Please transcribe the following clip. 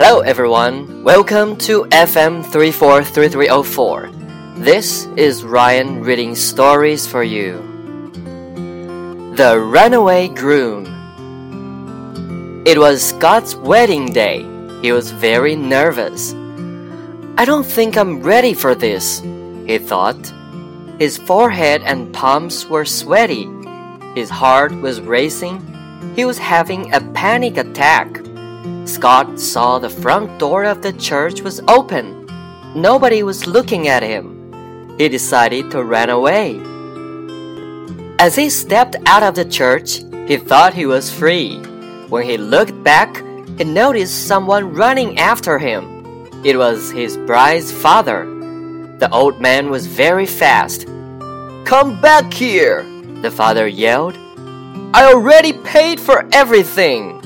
Hello, everyone. Welcome to FM 343304. This is Ryan reading stories for you. The Runaway Groom. It was Scott's wedding day. He was very nervous. I don't think I'm ready for this, he thought. His forehead and palms were sweaty. His heart was racing. He was having a panic attack. Scott saw the front door of the church was open. Nobody was looking at him. He decided to run away. As he stepped out of the church, he thought he was free. When he looked back, he noticed someone running after him. It was his bride's father. The old man was very fast. Come back here, the father yelled. I already paid for everything.